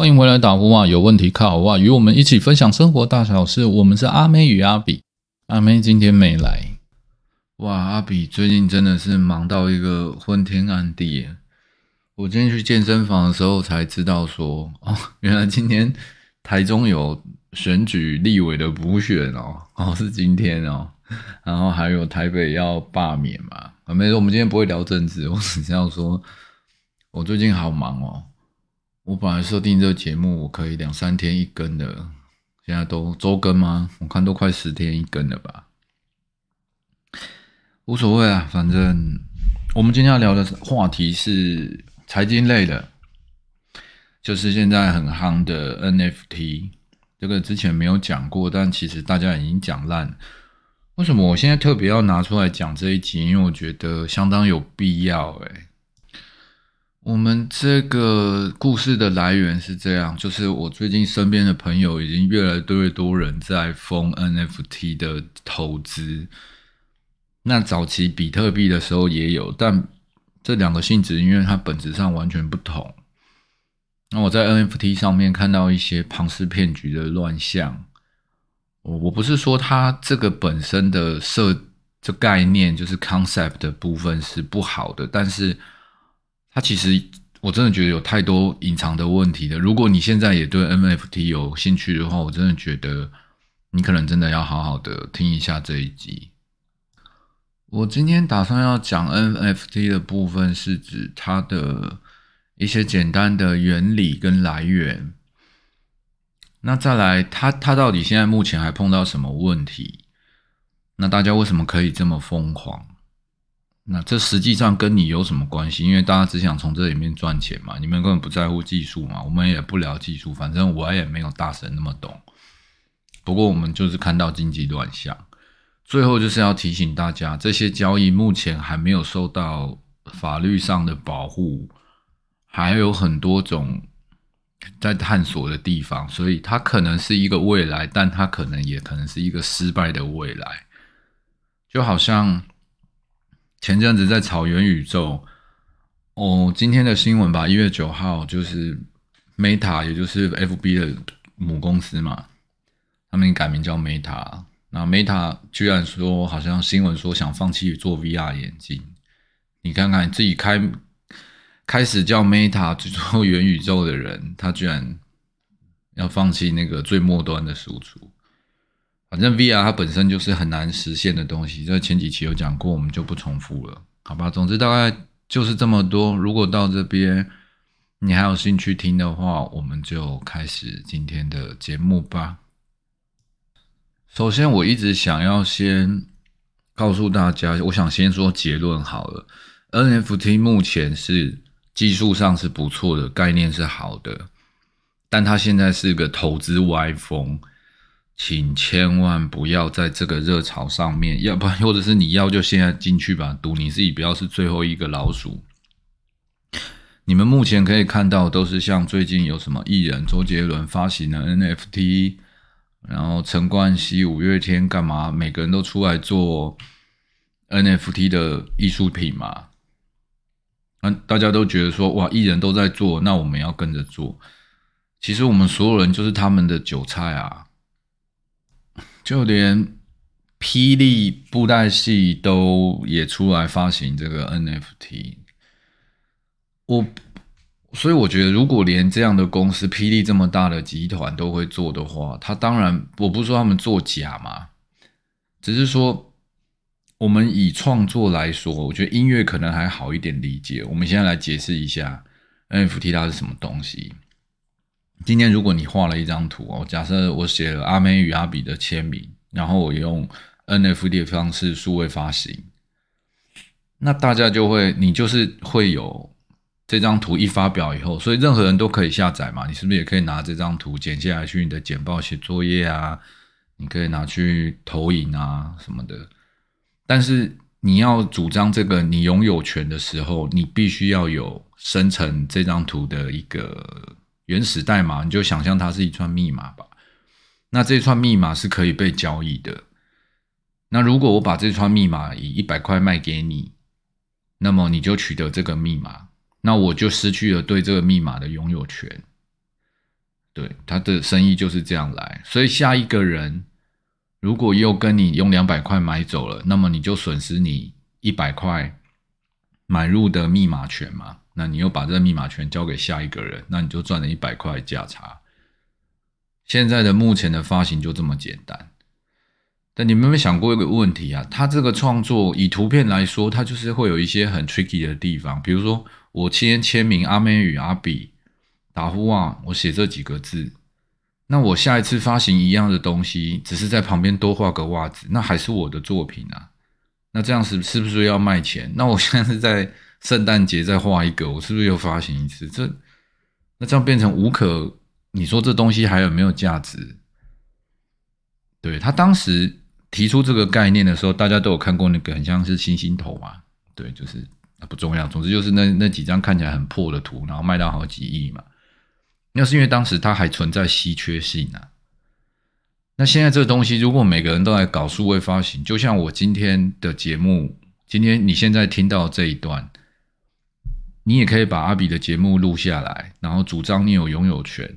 欢迎回来打呼啊！有问题靠哇，与我们一起分享生活大小事。我们是阿妹与阿比，阿妹今天没来。哇，阿比最近真的是忙到一个昏天暗地。我今天去健身房的时候才知道说，哦，原来今天台中有选举立委的补选哦，哦是今天哦，然后还有台北要罢免嘛。啊，没事，我们今天不会聊政治，我只是要说，我最近好忙哦。我本来设定这个节目，我可以两三天一更的，现在都周更吗？我看都快十天一更了吧。无所谓啊，反正我们今天要聊的话题是财经类的，就是现在很夯的 NFT。这个之前没有讲过，但其实大家已经讲烂。为什么我现在特别要拿出来讲这一集？因为我觉得相当有必要，诶我们这个故事的来源是这样，就是我最近身边的朋友已经越来越多人在封 NFT 的投资。那早期比特币的时候也有，但这两个性质因为它本质上完全不同。那我在 NFT 上面看到一些庞氏骗局的乱象。我我不是说它这个本身的设这概念就是 concept 的部分是不好的，但是。它其实我真的觉得有太多隐藏的问题了。如果你现在也对 NFT 有兴趣的话，我真的觉得你可能真的要好好的听一下这一集。我今天打算要讲 NFT 的部分，是指它的一些简单的原理跟来源。那再来，它它到底现在目前还碰到什么问题？那大家为什么可以这么疯狂？那这实际上跟你有什么关系？因为大家只想从这里面赚钱嘛，你们根本不在乎技术嘛。我们也不聊技术，反正我也没有大神那么懂。不过我们就是看到经济乱象，最后就是要提醒大家，这些交易目前还没有受到法律上的保护，还有很多种在探索的地方，所以它可能是一个未来，但它可能也可能是一个失败的未来，就好像。前阵子在炒元宇宙，哦，今天的新闻吧，一月九号就是 Meta，也就是 FB 的母公司嘛，他们改名叫 Meta，那 Meta 居然说好像新闻说想放弃做 VR 眼镜，你看看自己开开始叫 Meta 去做元宇宙的人，他居然要放弃那个最末端的输出。反正 VR 它本身就是很难实现的东西，这前几期有讲过，我们就不重复了，好吧？总之大概就是这么多。如果到这边你还有兴趣听的话，我们就开始今天的节目吧。首先，我一直想要先告诉大家，我想先说结论好了。NFT 目前是技术上是不错的，概念是好的，但它现在是个投资歪风。请千万不要在这个热潮上面，要不然 或者是你要就现在进去吧，赌你自己不要是最后一个老鼠。你们目前可以看到，都是像最近有什么艺人周杰伦发行的 NFT，然后陈冠希、五月天干嘛，每个人都出来做 NFT 的艺术品嘛。那大家都觉得说，哇，艺人都在做，那我们要跟着做。其实我们所有人就是他们的韭菜啊。就连霹雳布袋戏都也出来发行这个 NFT，我所以我觉得，如果连这样的公司，霹雳这么大的集团都会做的话，他当然我不是说他们作假嘛，只是说我们以创作来说，我觉得音乐可能还好一点理解。我们现在来解释一下 NFT 它是什么东西。今天如果你画了一张图哦，假设我写了阿美与阿比的签名，然后我用 NFT 的方式数位发行，那大家就会，你就是会有这张图一发表以后，所以任何人都可以下载嘛，你是不是也可以拿这张图剪下来去你的简报写作业啊？你可以拿去投影啊什么的。但是你要主张这个你拥有权的时候，你必须要有生成这张图的一个。原始代码，你就想象它是一串密码吧。那这串密码是可以被交易的。那如果我把这串密码以一百块卖给你，那么你就取得这个密码，那我就失去了对这个密码的拥有权。对，他的生意就是这样来，所以下一个人如果又跟你用两百块买走了，那么你就损失你一百块买入的密码权嘛。那你又把这个密码权交给下一个人，那你就赚了一百块价差。现在的目前的发行就这么简单。但你们有没有想过一个问题啊？他这个创作以图片来说，它就是会有一些很 tricky 的地方。比如说，我签签名阿妹与阿比打呼啊，我写这几个字，那我下一次发行一样的东西，只是在旁边多画个袜子，那还是我的作品啊？那这样是是不是要卖钱？那我现在是在圣诞节再画一个，我是不是又发行一次？这那这样变成无可，你说这东西还有没有价值？对他当时。提出这个概念的时候，大家都有看过那个很像是星星头嘛？对，就是不重要。总之就是那那几张看起来很破的图，然后卖到好几亿嘛。那是因为当时它还存在稀缺性啊。那现在这个东西，如果每个人都来搞数位发行，就像我今天的节目，今天你现在听到这一段，你也可以把阿比的节目录下来，然后主张你有拥有权。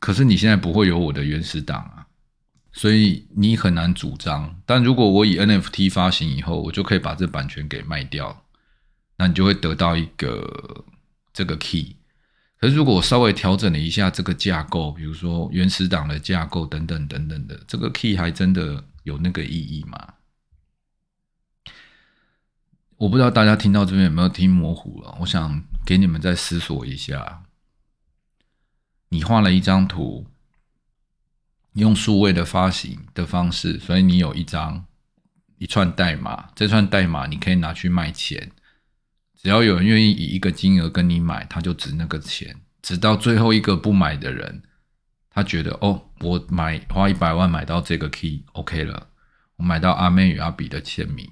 可是你现在不会有我的原始档啊。所以你很难主张，但如果我以 NFT 发行以后，我就可以把这版权给卖掉，那你就会得到一个这个 key。可是如果我稍微调整了一下这个架构，比如说原始档的架构等等等等的，这个 key 还真的有那个意义吗？我不知道大家听到这边有没有听模糊了？我想给你们再思索一下，你画了一张图。用数位的发行的方式，所以你有一张一串代码，这串代码你可以拿去卖钱，只要有人愿意以一个金额跟你买，他就值那个钱，直到最后一个不买的人，他觉得哦，我买花一百万买到这个 key，OK 了，我买到阿妹与阿比的签名，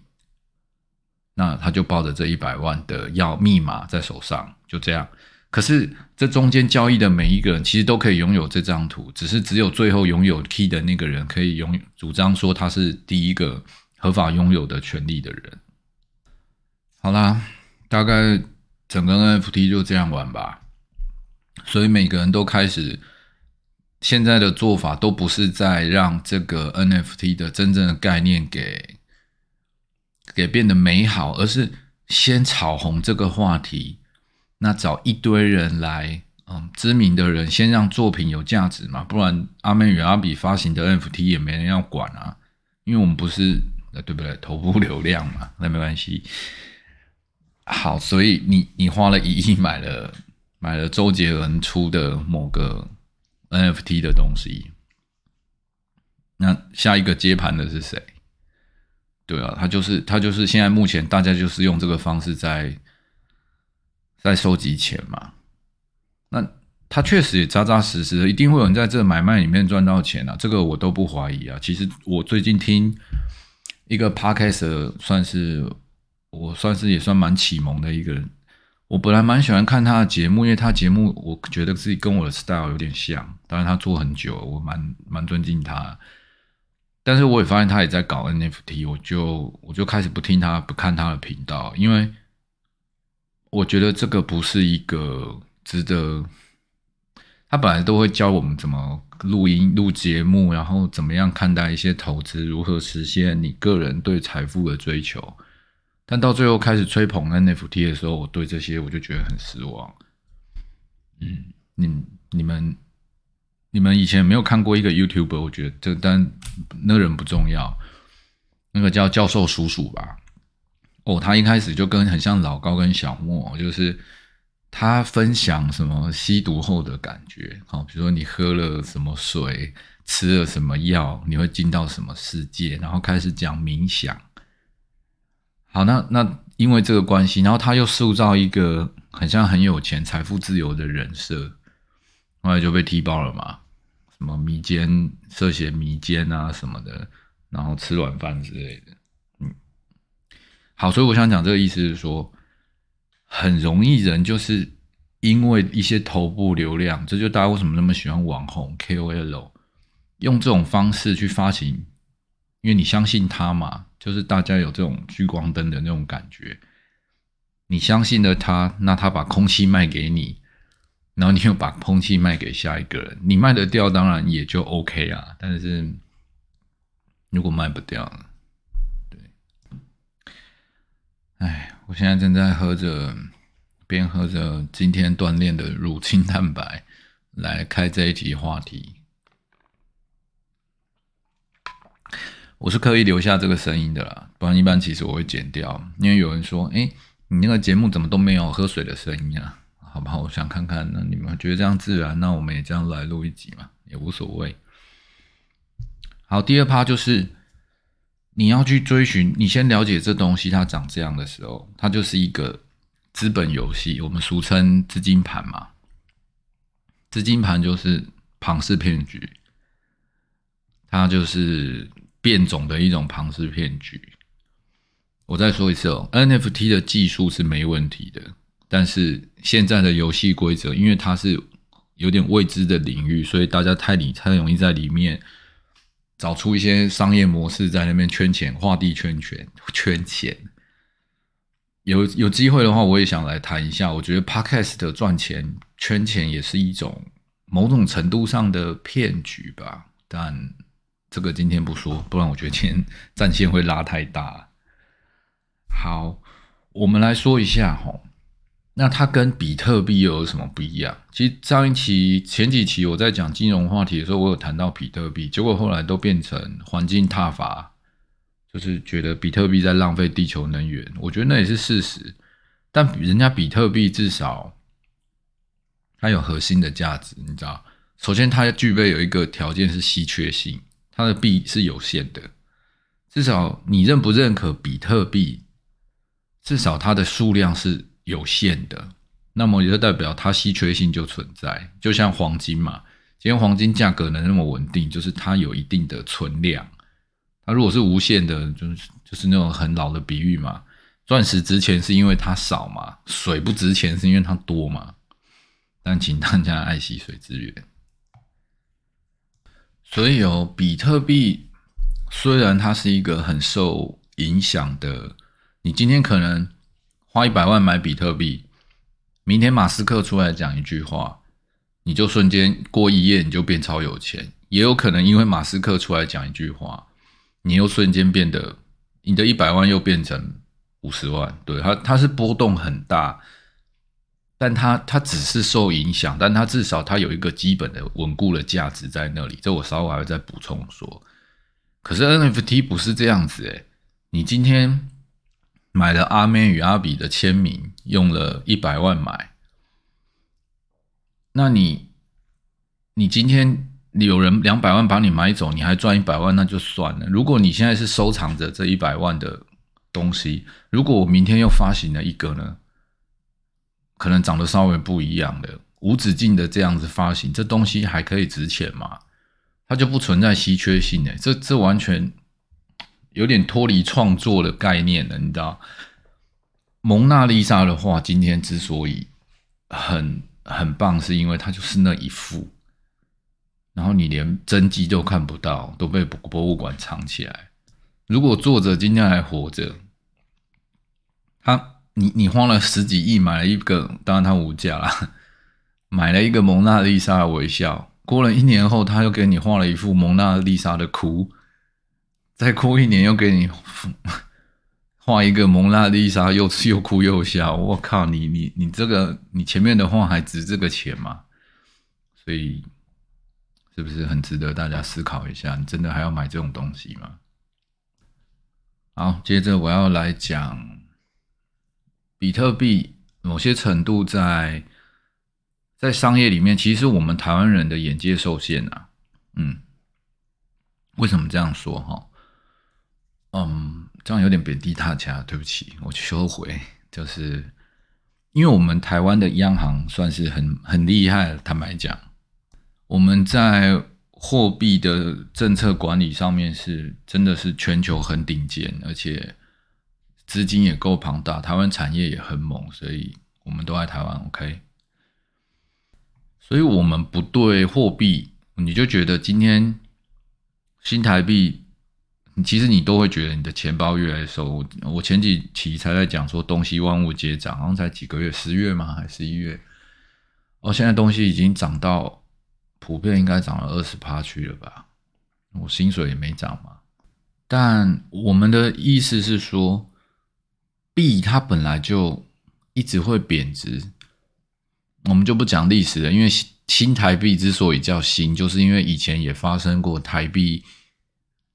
那他就抱着这一百万的要密码在手上，就这样。可是这中间交易的每一个人，其实都可以拥有这张图，只是只有最后拥有 key 的那个人可以拥主张说他是第一个合法拥有的权利的人。好啦，大概整个 NFT 就这样玩吧。所以每个人都开始现在的做法都不是在让这个 NFT 的真正的概念给给变得美好，而是先炒红这个话题。那找一堆人来，嗯，知名的人先让作品有价值嘛，不然阿妹与阿比发行的 NFT 也没人要管啊，因为我们不是，对不对？头部流量嘛，那没关系。好，所以你你花了一亿买了买了周杰伦出的某个 NFT 的东西，那下一个接盘的是谁？对啊，他就是他就是现在目前大家就是用这个方式在。在收集钱嘛？那他确实也扎扎实实的，一定会有人在这买卖里面赚到钱啊！这个我都不怀疑啊。其实我最近听一个 podcast，算是我算是也算蛮启蒙的一个人。我本来蛮喜欢看他的节目，因为他节目我觉得自己跟我的 style 有点像。当然他做很久，我蛮蛮尊敬他。但是我也发现他也在搞 NFT，我就我就开始不听他，不看他的频道，因为。我觉得这个不是一个值得。他本来都会教我们怎么录音、录节目，然后怎么样看待一些投资，如何实现你个人对财富的追求。但到最后开始吹捧 NFT 的时候，我对这些我就觉得很失望。嗯，你你们你们以前没有看过一个 YouTuber？我觉得这但那个人不重要，那个叫教授叔叔吧。哦，他一开始就跟很像老高跟小莫，就是他分享什么吸毒后的感觉，好，比如说你喝了什么水，吃了什么药，你会进到什么世界，然后开始讲冥想。好，那那因为这个关系，然后他又塑造一个很像很有钱、财富自由的人设，后来就被踢爆了嘛，什么迷奸、涉嫌迷奸啊什么的，然后吃软饭之类的。嗯。好，所以我想讲这个意思是说，很容易人就是因为一些头部流量，这就大家为什么那么喜欢网红 KOL，用这种方式去发行，因为你相信他嘛，就是大家有这种聚光灯的那种感觉，你相信了他，那他把空气卖给你，然后你又把空气卖给下一个人，你卖得掉当然也就 OK 啊。但是如果卖不掉，对，哎，我现在正在喝着，边喝着今天锻炼的乳清蛋白，来开这一题话题。我是刻意留下这个声音的啦，不然一般其实我会剪掉，因为有人说，哎，你那个节目怎么都没有喝水的声音啊？好不好？我想看看，那你们觉得这样自然，那我们也这样来录一集嘛，也无所谓。好，第二趴就是你要去追寻，你先了解这东西它长这样的时候，它就是一个资本游戏，我们俗称资金盘嘛。资金盘就是庞氏骗局，它就是变种的一种庞氏骗局。我再说一次哦，NFT 的技术是没问题的。但是现在的游戏规则，因为它是有点未知的领域，所以大家太理太容易在里面找出一些商业模式，在那边圈钱、画地圈圈、圈钱。有有机会的话，我也想来谈一下。我觉得 Podcast 赚钱圈钱也是一种某种程度上的骗局吧。但这个今天不说，不然我觉得今天战线会拉太大。好，我们来说一下哈。那它跟比特币又有什么不一样？其实上一期、前几期我在讲金融话题的时候，我有谈到比特币，结果后来都变成环境踏伐，就是觉得比特币在浪费地球能源。我觉得那也是事实，但人家比特币至少它有核心的价值，你知道？首先，它具备有一个条件是稀缺性，它的币是有限的，至少你认不认可比特币？至少它的数量是。有限的，那么也就代表它稀缺性就存在，就像黄金嘛。今天黄金价格能那么稳定，就是它有一定的存量。它如果是无限的，就是就是那种很老的比喻嘛。钻石值钱是因为它少嘛，水不值钱是因为它多嘛。但请大家爱惜水资源。所以哦，比特币虽然它是一个很受影响的，你今天可能。花一百万买比特币，明天马斯克出来讲一句话，你就瞬间过一夜你就变超有钱。也有可能因为马斯克出来讲一句话，你又瞬间变得你的一百万又变成五十万。对它，它是波动很大，但它它只是受影响，但它至少它有一个基本的稳固的价值在那里。这我稍后还会再补充说。可是 NFT 不是这样子诶，你今天。买了阿妹与阿比的签名，用了一百万买。那你，你今天有人两百万把你买走，你还赚一百万，那就算了。如果你现在是收藏着这一百万的东西，如果我明天又发行了一个呢？可能长得稍微不一样的，无止境的这样子发行，这东西还可以值钱吗？它就不存在稀缺性诶，这这完全。有点脱离创作的概念了，你知道？蒙娜丽莎的画今天之所以很很棒，是因为它就是那一幅，然后你连真迹都看不到，都被博物馆藏起来。如果作者今天还活着，他你你花了十几亿买了一个，当然他无价了，买了一个蒙娜丽莎的微笑，过了一年后，他又给你画了一幅蒙娜丽莎的哭。再哭一年，又给你画一个蒙娜丽莎，又又哭又笑。我靠，你你你这个，你前面的画还值这个钱吗？所以是不是很值得大家思考一下？你真的还要买这种东西吗？好，接着我要来讲比特币，某些程度在在商业里面，其实我们台湾人的眼界受限啊。嗯，为什么这样说？哈。嗯，这样有点贬低大家，对不起，我去收回。就是因为我们台湾的央行算是很很厉害，坦白讲，我们在货币的政策管理上面是真的是全球很顶尖，而且资金也够庞大，台湾产业也很猛，所以我们都在台湾。OK，所以我们不对货币，你就觉得今天新台币。其实你都会觉得你的钱包越来越瘦。我前几期才在讲说东西万物皆涨，好像才几个月，十月吗？还是十一月？哦，现在东西已经涨到普遍应该涨了二十趴去了吧？我薪水也没涨嘛。但我们的意思是说，币它本来就一直会贬值。我们就不讲历史了，因为新台币之所以叫新，就是因为以前也发生过台币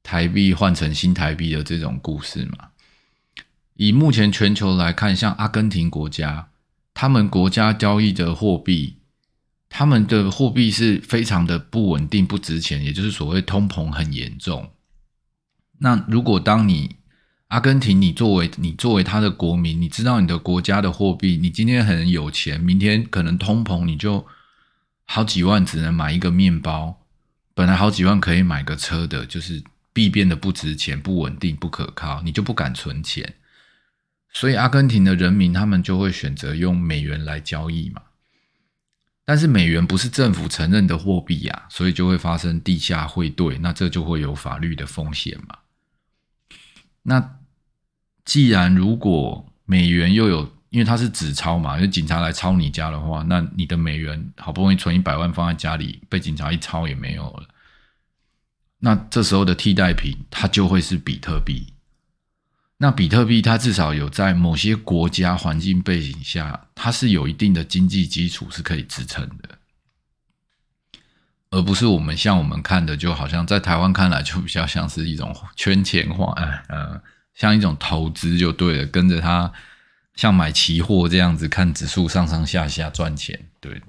台币换成新台币的这种故事嘛。以目前全球来看，像阿根廷国家，他们国家交易的货币，他们的货币是非常的不稳定、不值钱，也就是所谓通膨很严重。那如果当你阿根廷，你作为你作为他的国民，你知道你的国家的货币，你今天很有钱，明天可能通膨，你就好几万只能买一个面包，本来好几万可以买个车的，就是币变得不值钱、不稳定、不可靠，你就不敢存钱。所以阿根廷的人民他们就会选择用美元来交易嘛，但是美元不是政府承认的货币呀，所以就会发生地下汇兑，那这就会有法律的风险嘛。那既然如果美元又有，因为它是纸钞嘛，就警察来抄你家的话，那你的美元好不容易存一百万放在家里，被警察一抄也没有了，那这时候的替代品它就会是比特币。那比特币它至少有在某些国家环境背景下，它是有一定的经济基础是可以支撑的，而不是我们像我们看的，就好像在台湾看来就比较像是一种圈钱化，哎呃，像一种投资就对了，跟着它像买期货这样子看指数上上下下赚钱。对，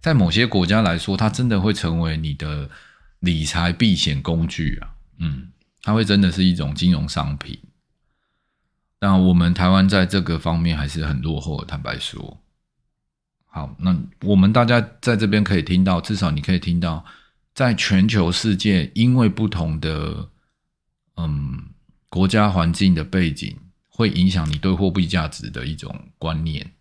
在某些国家来说，它真的会成为你的理财避险工具啊，嗯，它会真的是一种金融商品。那我们台湾在这个方面还是很落后的，坦白说。好，那我们大家在这边可以听到，至少你可以听到，在全球世界，因为不同的嗯国家环境的背景，会影响你对货币价值的一种观念。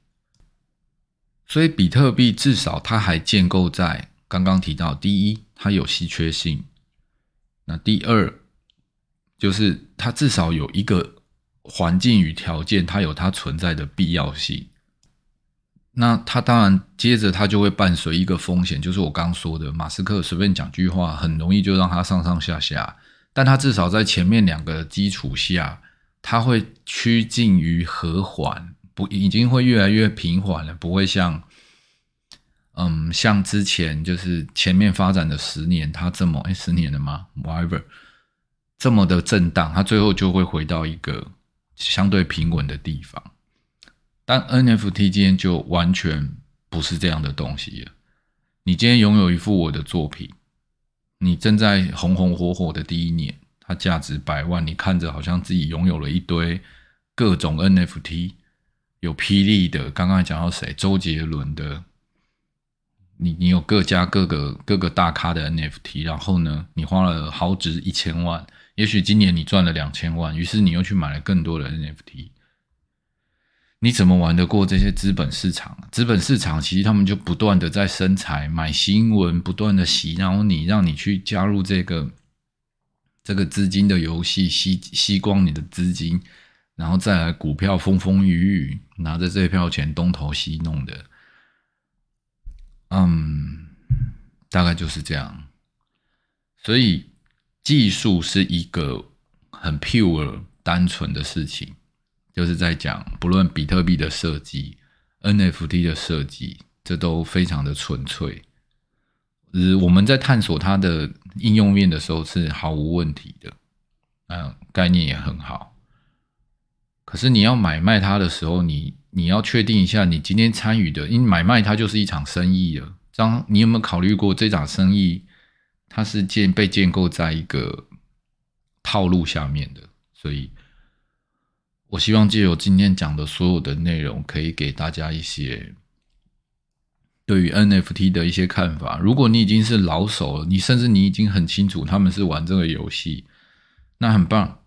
所以，比特币至少它还建构在刚刚提到，第一，它有稀缺性；那第二，就是它至少有一个。环境与条件，它有它存在的必要性。那它当然接着它就会伴随一个风险，就是我刚说的，马斯克随便讲句话，很容易就让它上上下下。但它至少在前面两个基础下，它会趋近于和缓，不已经会越来越平缓了，不会像，嗯，像之前就是前面发展的十年，它这么哎十年了吗？Whatever，这么的震荡，它最后就会回到一个。相对平稳的地方，但 NFT 今天就完全不是这样的东西了。你今天拥有一幅我的作品，你正在红红火火的第一年，它价值百万，你看着好像自己拥有了一堆各种 NFT，有霹雳的，刚刚讲到谁，周杰伦的，你你有各家各个各个大咖的 NFT，然后呢，你花了好值一千万。也许今年你赚了两千万，于是你又去买了更多的 NFT，你怎么玩得过这些资本市场？资本市场其实他们就不断的在生财、买新闻，不断的洗，然后你让你去加入这个这个资金的游戏，吸吸光你的资金，然后再来股票风风雨雨，拿着这票钱东投西弄的，嗯，大概就是这样，所以。技术是一个很 pure 单纯的事情，就是在讲不论比特币的设计、NFT 的设计，这都非常的纯粹。呃，我们在探索它的应用面的时候是毫无问题的，嗯，概念也很好。可是你要买卖它的时候，你你要确定一下，你今天参与的，因为买卖它就是一场生意了。张，你有没有考虑过这场生意？它是建被建构在一个套路下面的，所以我希望借由今天讲的所有的内容，可以给大家一些对于 NFT 的一些看法。如果你已经是老手了，你甚至你已经很清楚他们是玩这个游戏，那很棒。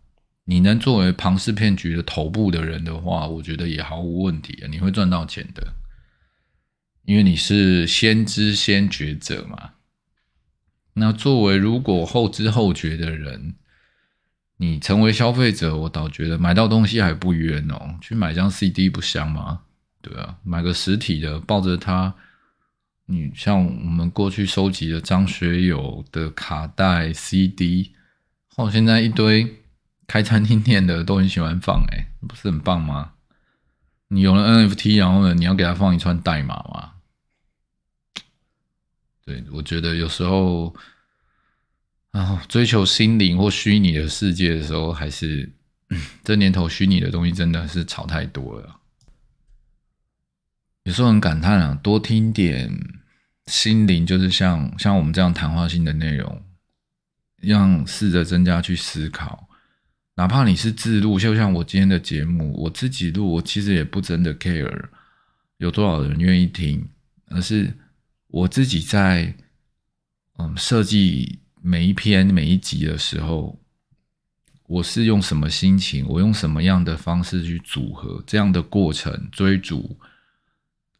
你能作为庞氏骗局的头部的人的话，我觉得也毫无问题啊，你会赚到钱的，因为你是先知先觉者嘛。那作为如果后知后觉的人，你成为消费者，我倒觉得买到东西还不冤哦。去买张 CD 不香吗？对啊，买个实体的，抱着它，你像我们过去收集的张学友的卡带、CD，或，现在一堆开餐厅店的都很喜欢放，哎，不是很棒吗？你有了 NFT，然后呢，你要给他放一串代码吗？对，我觉得有时候，啊，追求心灵或虚拟的世界的时候，还是 这年头虚拟的东西真的是炒太多了。有时候很感叹啊，多听点心灵，就是像像我们这样谈话性的内容，让试着增加去思考。哪怕你是自录，就像我今天的节目，我自己录，我其实也不真的 care 有多少人愿意听，而是我自己在嗯设计每一篇每一集的时候，我是用什么心情，我用什么样的方式去组合这样的过程追逐。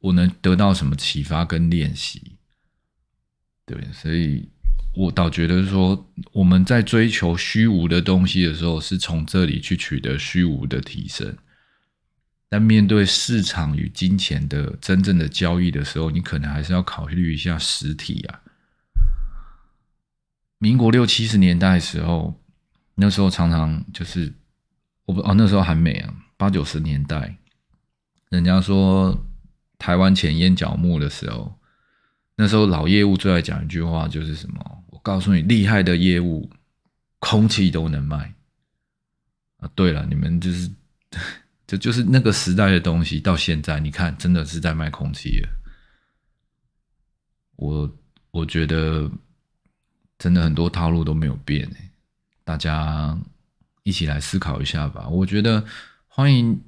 我能得到什么启发跟练习？对，所以我倒觉得说，我们在追求虚无的东西的时候，是从这里去取得虚无的提升。但面对市场与金钱的真正的交易的时候，你可能还是要考虑一下实体啊。民国六七十年代的时候，那时候常常就是我不哦，那时候还没啊，八九十年代，人家说。台湾前烟角木的时候，那时候老业务最爱讲一句话，就是什么？告诉你，厉害的业务，空气都能卖啊！对了，你们就是，这就是那个时代的东西。到现在，你看，真的是在卖空气。我我觉得，真的很多套路都没有变。大家一起来思考一下吧。我觉得，欢迎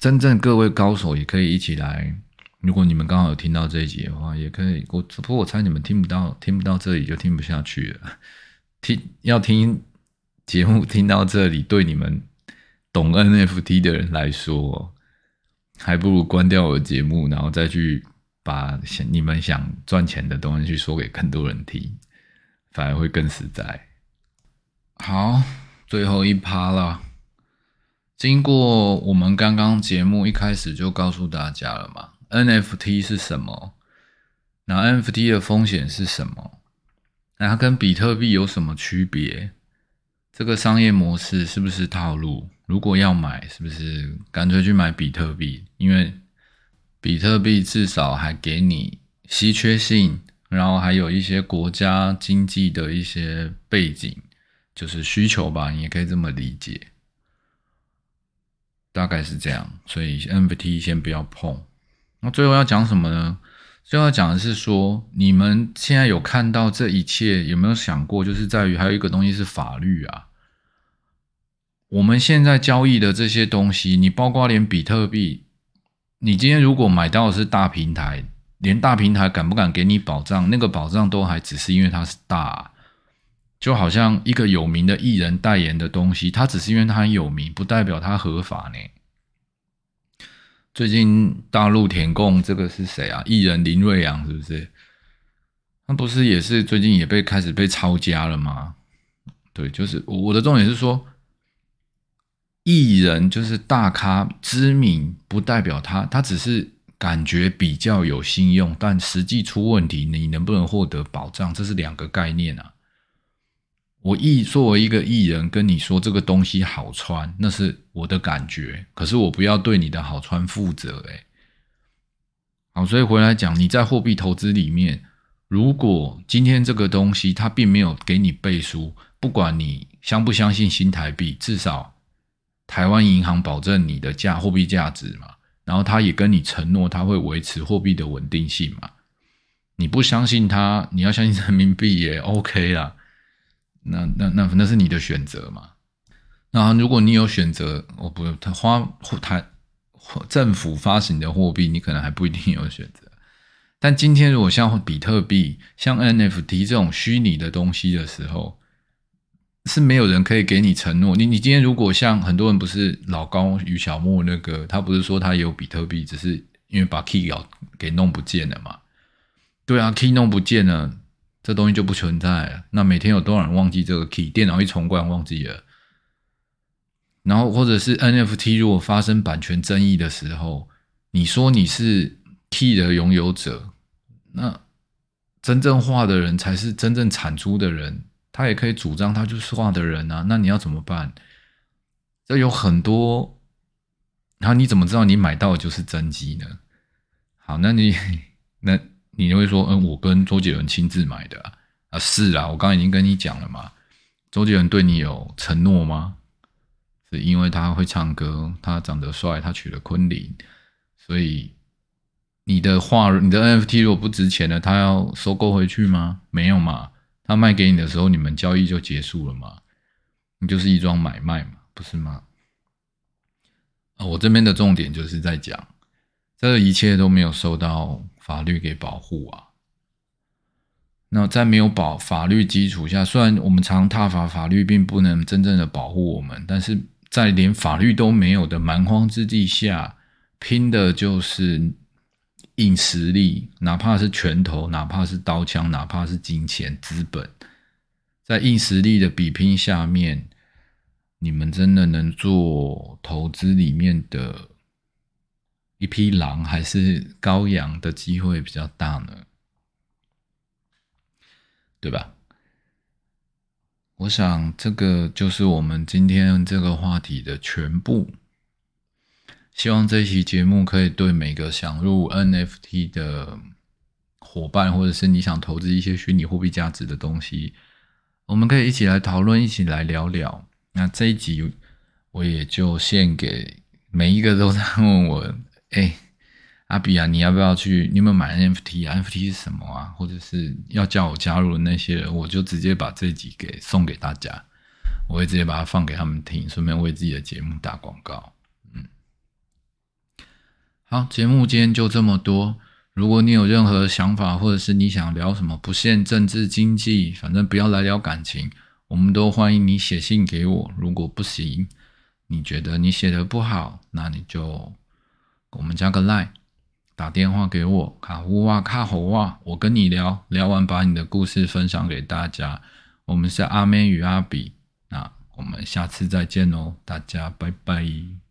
真正各位高手也可以一起来。如果你们刚好有听到这一集的话，也可以。我不过我猜你们听不到，听不到这里就听不下去了。听要听节目听到这里，对你们懂 NFT 的人来说，还不如关掉我的节目，然后再去把想你们想赚钱的东西去说给更多人听，反而会更实在。好，最后一趴了。经过我们刚刚节目一开始就告诉大家了嘛。NFT 是什么？那 NFT 的风险是什么？那它跟比特币有什么区别？这个商业模式是不是套路？如果要买，是不是干脆去买比特币？因为比特币至少还给你稀缺性，然后还有一些国家经济的一些背景，就是需求吧，你也可以这么理解。大概是这样，所以 NFT 先不要碰。那最后要讲什么呢？最后要讲的是说，你们现在有看到这一切，有没有想过，就是在于还有一个东西是法律啊。我们现在交易的这些东西，你包括连比特币，你今天如果买到的是大平台，连大平台敢不敢给你保障？那个保障都还只是因为它是大，就好像一个有名的艺人代言的东西，它只是因为它很有名，不代表它合法呢。最近大陆填供这个是谁啊？艺人林瑞阳是不是？他不是也是最近也被开始被抄家了吗？对，就是我的重点是说，艺人就是大咖知名，不代表他他只是感觉比较有信用，但实际出问题，你能不能获得保障？这是两个概念啊。我艺作为一个艺人跟你说这个东西好穿，那是我的感觉，可是我不要对你的好穿负责诶。好，所以回来讲，你在货币投资里面，如果今天这个东西它并没有给你背书，不管你相不相信新台币，至少台湾银行保证你的价货币价值嘛，然后他也跟你承诺他会维持货币的稳定性嘛。你不相信他，你要相信人民币也 OK 啦。那那那那是你的选择嘛？那如果你有选择，我不他花他政府发行的货币，你可能还不一定有选择。但今天如果像比特币、像 NFT 这种虚拟的东西的时候，是没有人可以给你承诺。你你今天如果像很多人不是老高与小莫那个，他不是说他有比特币，只是因为把 key 给弄不见了嘛？对啊，key 弄不见了。这东西就不存在了。那每天有多少人忘记这个 key？电脑一重灌忘记了。然后或者是 NFT，如果发生版权争议的时候，你说你是 key 的拥有者，那真正画的人才是真正产出的人，他也可以主张他就是画的人啊。那你要怎么办？这有很多，然后你怎么知道你买到的就是真机呢？好，那你 那你就会说，嗯，我跟周杰伦亲自买的啊？是啊，我刚刚已经跟你讲了嘛。周杰伦对你有承诺吗？是因为他会唱歌，他长得帅，他娶了昆凌，所以你的画，你的 NFT 如果不值钱了，他要收购回去吗？没有嘛，他卖给你的时候，你们交易就结束了嘛，你就是一桩买卖嘛，不是吗？啊，我这边的重点就是在讲，这一切都没有受到法律给保护啊。那在没有保法律基础下，虽然我们常踏法法律并不能真正的保护我们，但是在连法律都没有的蛮荒之地下，拼的就是硬实力，哪怕是拳头，哪怕是刀枪，哪怕是金钱资本，在硬实力的比拼下面，你们真的能做投资里面的一匹狼还是羔羊的机会比较大呢？对吧？我想这个就是我们今天这个话题的全部。希望这期节目可以对每个想入 NFT 的伙伴，或者是你想投资一些虚拟货币价值的东西，我们可以一起来讨论，一起来聊聊。那这一集我也就献给每一个都在问我，哎。阿比啊，你要不要去？你有没有买 NFT？NFT 是什么啊？或者是要叫我加入的那些人，我就直接把这集给送给大家，我会直接把它放给他们听，顺便为自己的节目打广告。嗯，好，节目今天就这么多。如果你有任何想法，或者是你想聊什么，不限政治经济，反正不要来聊感情，我们都欢迎你写信给我。如果不行，你觉得你写的不好，那你就我们加个 line。打电话给我，卡呼哇卡吼哇，我跟你聊聊完，把你的故事分享给大家。我们是阿妹与阿比，那我们下次再见哦，大家拜拜。